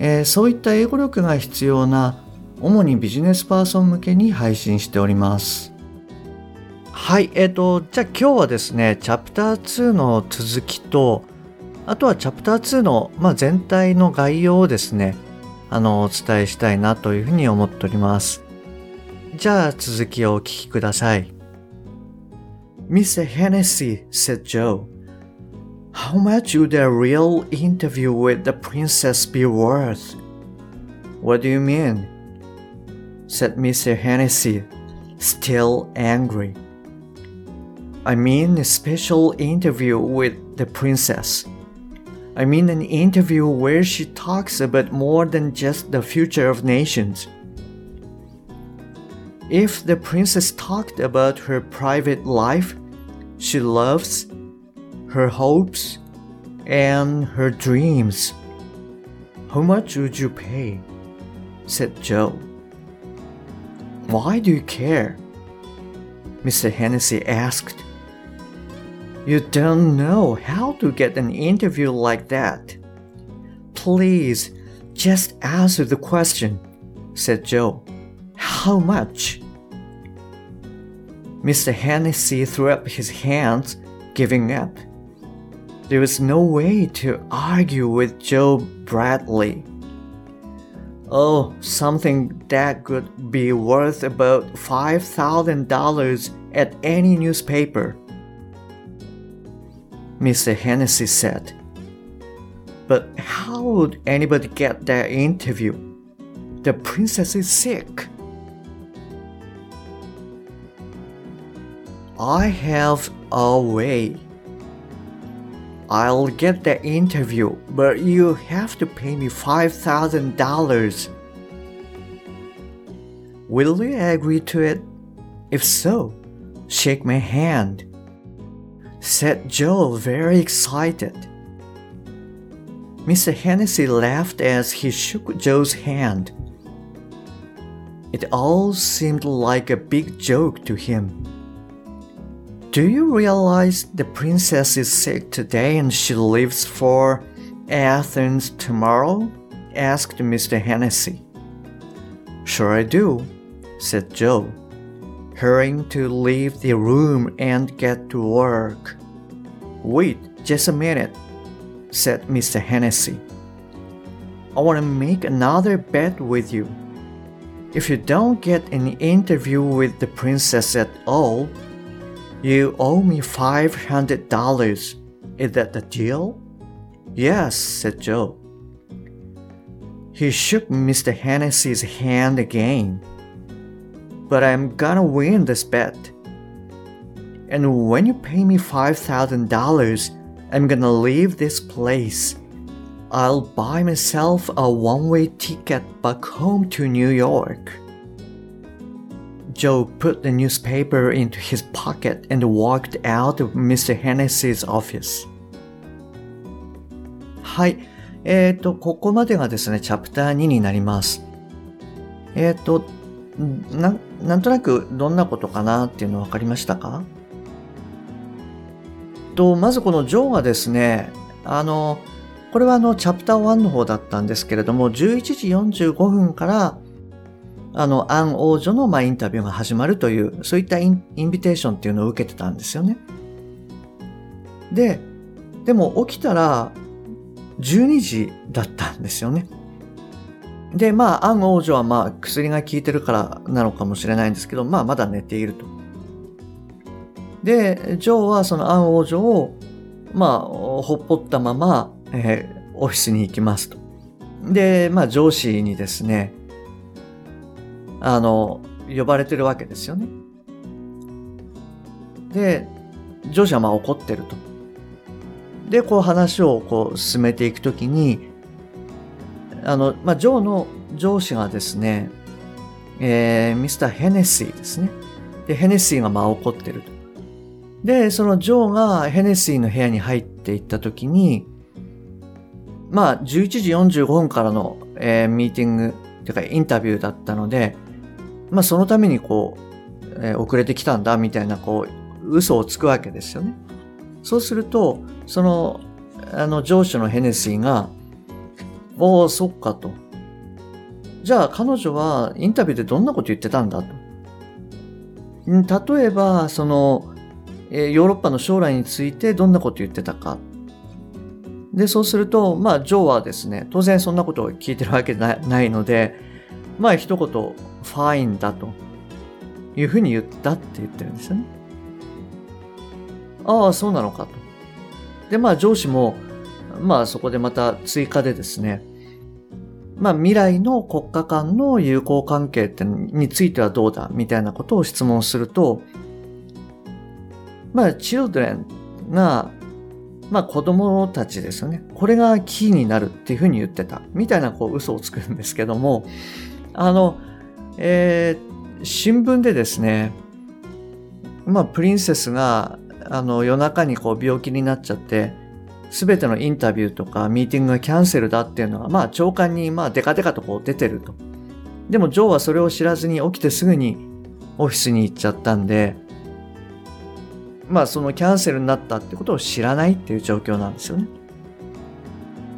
えーそういった英語力が必要な主にビジネスパーソン向けに配信しております。はいえっ、とじゃあ今日はですねチャプター2の続きとあとはチャプター2の、まあ、全体の概要をですねあのお伝えしたいなというふうに思っております。じゃあ続きをお聞きください。Mr. Hennessy, said Joe, how much would a real interview with the princess be worth? What do you mean? said Mr. Hennessy, still angry. I mean a special interview with the princess. I mean an interview where she talks about more than just the future of nations. If the princess talked about her private life, she loves, her hopes, and her dreams. How much would you pay? said Joe. Why do you care? Mr. Hennessy asked. You don't know how to get an interview like that. Please, just answer the question, said Joe. How much? Mr. Hennessy threw up his hands, giving up. There was no way to argue with Joe Bradley. Oh, something that could be worth about $5,000 at any newspaper. Mr. Hennessy said. But how would anybody get that interview? The princess is sick. I have a way. I'll get the interview, but you have to pay me $5,000. Will you agree to it? If so, shake my hand, said Joe, very excited. Mr. Hennessy laughed as he shook Joe's hand. It all seemed like a big joke to him. Do you realize the princess is sick today and she leaves for Athens tomorrow? asked Mr. Hennessy. Sure I do, said Joe, hurrying to leave the room and get to work. Wait just a minute, said Mr. Hennessy. I want to make another bet with you. If you don't get an interview with the princess at all, you owe me $500. Is that the deal? Yes, said Joe. He shook Mr. Hennessy's hand again. But I'm gonna win this bet. And when you pay me $5,000, I'm gonna leave this place. I'll buy myself a one way ticket back home to New York. Joe put the newspaper into his pocket and walked out of Mr. Hennessy's office. はい。えっ、と、ここまでがですね、チャプター2になります。えっ、と、な、なんとなくどんなことかなっていうの分かりましたか？と、まずこのジョーがですね、あの、これはあの、チャプター1の方だったんですけれども、11時45分から、あの、アン王女の、まあ、インタビューが始まるという、そういったインインビテーションっていうのを受けてたんですよね。で、でも起きたら、12時だったんですよね。で、まあ、アン王女はまあ、薬が効いてるからなのかもしれないんですけど、まあ、まだ寝ていると。で、ジョーはそのアン王女を、まあ、ほっぽったまま、えーオフィスに行きますと。で、まあ、上司にですね、あの、呼ばれてるわけですよね。で、上司はまあ怒ってると。で、こう話をこう進めていくときに、あの、まあ、ジョーの上司がですね、えー、ミスター・ヘネシーですね。で、ヘネシーがまあ怒ってると。で、そのジョーがヘネシーの部屋に入っていったときに、まあ、11時45分からの、えー、ミーティング、というかインタビューだったので、まあ、そのためにこう、えー、遅れてきたんだ、みたいな、こう、嘘をつくわけですよね。そうすると、その、あの、上司のヘネシーが、おお、そっかと。じゃあ、彼女はインタビューでどんなこと言ってたんだと。例えば、その、えー、ヨーロッパの将来についてどんなこと言ってたか。で、そうすると、まあ、ジョーはですね、当然そんなことを聞いてるわけないので、まあ、一言、ファインだというふうに言ったって言ってるんですよね。ああ、そうなのかと。で、まあ、上司も、まあ、そこでまた追加でですね、まあ、未来の国家間の友好関係ってについてはどうだみたいなことを質問すると、まあ、children がまあ子供たちですよね。これがキーになるっていうふうに言ってた。みたいなこう嘘をつくんですけども、あの、えー、新聞でですね、まあプリンセスがあの夜中にこう病気になっちゃって、すべてのインタビューとかミーティングがキャンセルだっていうのが、まあ長官にまあデカデカとこう出てると。でもジョーはそれを知らずに起きてすぐにオフィスに行っちゃったんで、まあそのキャンセルになったってことを知らないっていう状況なんですよね。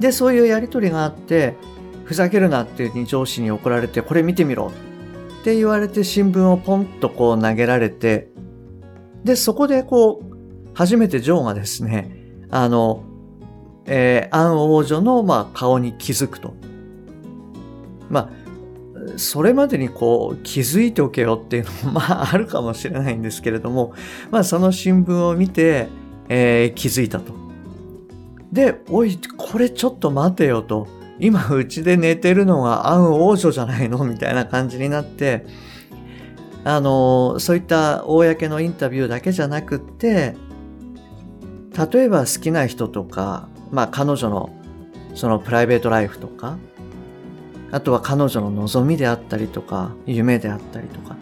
で、そういうやりとりがあって、ふざけるなっていうに上司に怒られて、これ見てみろって言われて新聞をポンとこう投げられて、で、そこでこう、初めてジョーがですね、あの、えー、アン王女の、まあ、顔に気づくと。まあ、それまでにこう気づいておけよっていうのもまああるかもしれないんですけれども、まあその新聞を見て、えー、気づいたと。で、おい、これちょっと待てよと。今うちで寝てるのがアン王女じゃないの？みたいな感じになって、あの、そういった公のインタビューだけじゃなくって、例えば好きな人とか、まあ彼女のそのプライベートライフとか、あとは彼女の望みであったりとか、夢であったりとか、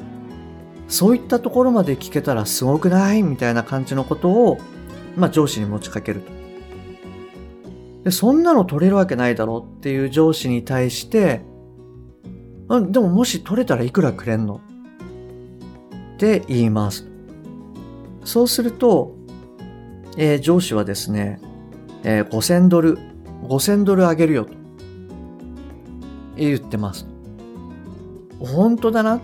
そういったところまで聞けたらすごくない？みたいな感じのことを、まあ上司に持ちかけると。で、そんなの取れるわけないだろうっていう上司に対して、でももし取れたらいくらくれんの？って言います。そうすると、えー、上司はですね、えー、5000ドル、5000ドルあげるよと。言ってます。本当だなっ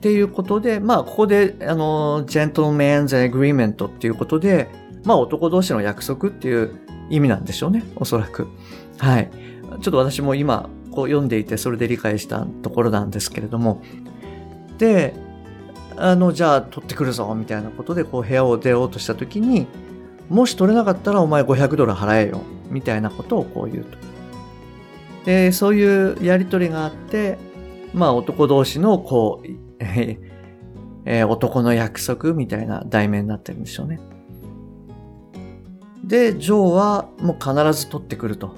ていうことで、まあ、ここで、あの、 gentlemen's agreement っていうことで、まあ、男同士の約束っていう意味なんでしょうね、おそらく。はい。ちょっと私も今、こう読んでいて、それで理解したところなんですけれども。で、あの、じゃあ取ってくるぞ、みたいなことで、こう部屋を出ようとしたときに、もし取れなかったらお前500ドル払えよ、みたいなことをこう言うと。で、そういうやりとりがあって、まあ男同士のこう、えー、男の約束みたいな題名になってるんでしょうね。で、ジョーはもう必ず取ってくると。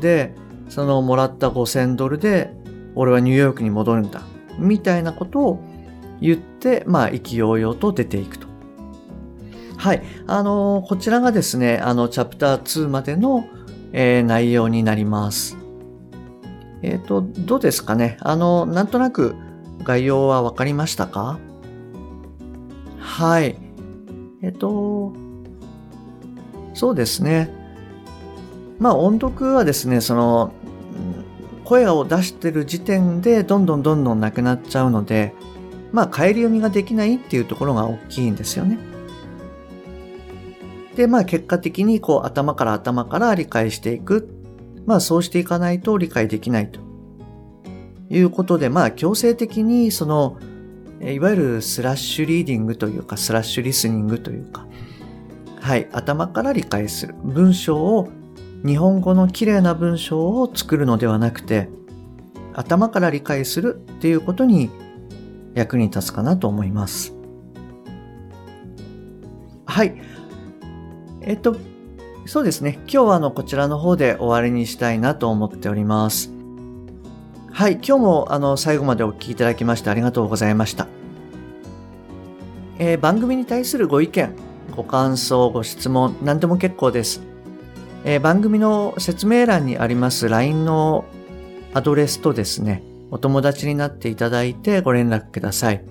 で、そのもらった5000ドルで、俺はニューヨークに戻るんだ。みたいなことを言って、まあ意気揚々と出ていくと。はい。あのー、こちらがですね、あの、チャプター2までの、えー、内容になります。えっ、ー、と、どうですかね？あの、なんとなく概要はわかりましたか？はい。えっ、と、そうですね。まあ、音読はですね、その、声を出してる時点でどんどんどんどんなくなっちゃうので、まあ、帰り読みができないっていうところが大きいんですよね。で、まあ、結果的にこう頭から頭から理解していくまあそうしていかないと理解できないということで、まあ強制的にその、いわゆるスラッシュリーディングというか、スラッシュリスニングというか、はい、頭から理解する。文章を、日本語の綺麗な文章を作るのではなくて、頭から理解するっていうことに役に立つかなと思います。はい。えっと、そうですね。今日はあの、こちらの方で終わりにしたいなと思っております。はい、今日もあの最後までお聞きいただきましてありがとうございました。えー、番組に対するご意見、ご感想、ご質問、何でも結構です。えー、番組の説明欄にあります LINE のアドレスとですね、お友達になっていただいてご連絡ください。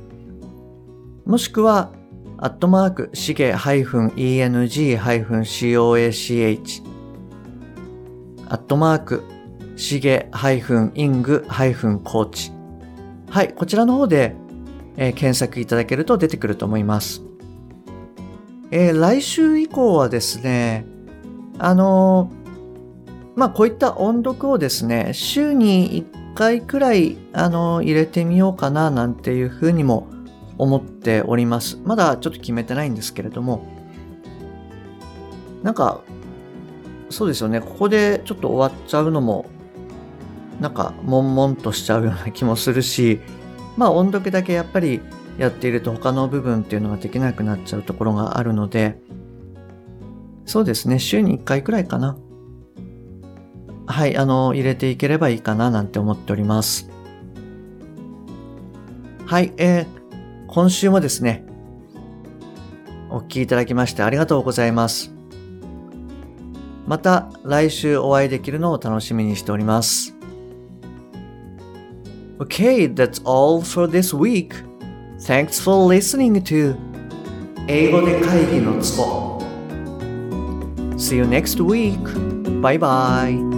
もしくは、アットマーク、しげ -eng-coach、アットマーク、しげ -ing-coach。はい、こちらの方で、えー、検索いただけると出てくると思います。えー、来週以降はですね、あのー、まあ、こういった音読をですね、週に1回くらい、あの入れてみようかななんていうふうにも思っております。まだちょっと決めてないんですけれども、なんか、そうですよね、ここでちょっと終わっちゃうのもなんか悶々としちゃうような気もするしまあ音読だけやっぱりやっていると他の部分っていうのができなくなっちゃうところがあるのでそうですね週に1回くらいかなはいあの入れていければいいかななんて思っておりますはいえー、今週もですねお聞きいただきましてありがとうございますまた来週お会いできるのを楽しみにしております。Okay, that's all for this week. Thanks for listening to 英語で会議のツボ See you next week. Bye bye.